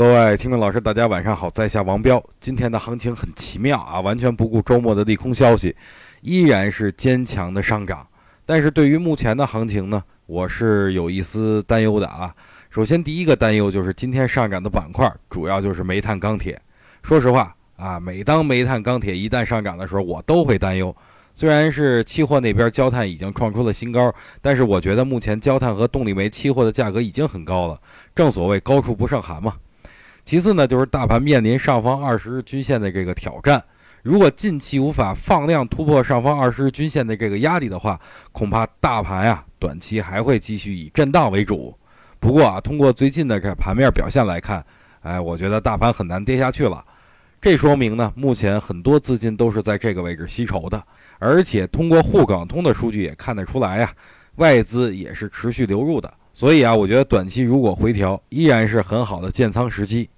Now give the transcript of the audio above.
各位听众老师，大家晚上好，在下王彪。今天的行情很奇妙啊，完全不顾周末的利空消息，依然是坚强的上涨。但是对于目前的行情呢，我是有一丝担忧的啊。首先，第一个担忧就是今天上涨的板块主要就是煤炭、钢铁。说实话啊，每当煤炭、钢铁一旦上涨的时候，我都会担忧。虽然是期货那边焦炭已经创出了新高，但是我觉得目前焦炭和动力煤期货的价格已经很高了，正所谓高处不胜寒嘛。其次呢，就是大盘面临上方二十日均线的这个挑战，如果近期无法放量突破上方二十日均线的这个压力的话，恐怕大盘呀短期还会继续以震荡为主。不过啊，通过最近的这盘面表现来看，哎，我觉得大盘很难跌下去了。这说明呢，目前很多资金都是在这个位置吸筹的，而且通过沪港通的数据也看得出来呀，外资也是持续流入的。所以啊，我觉得短期如果回调，依然是很好的建仓时机。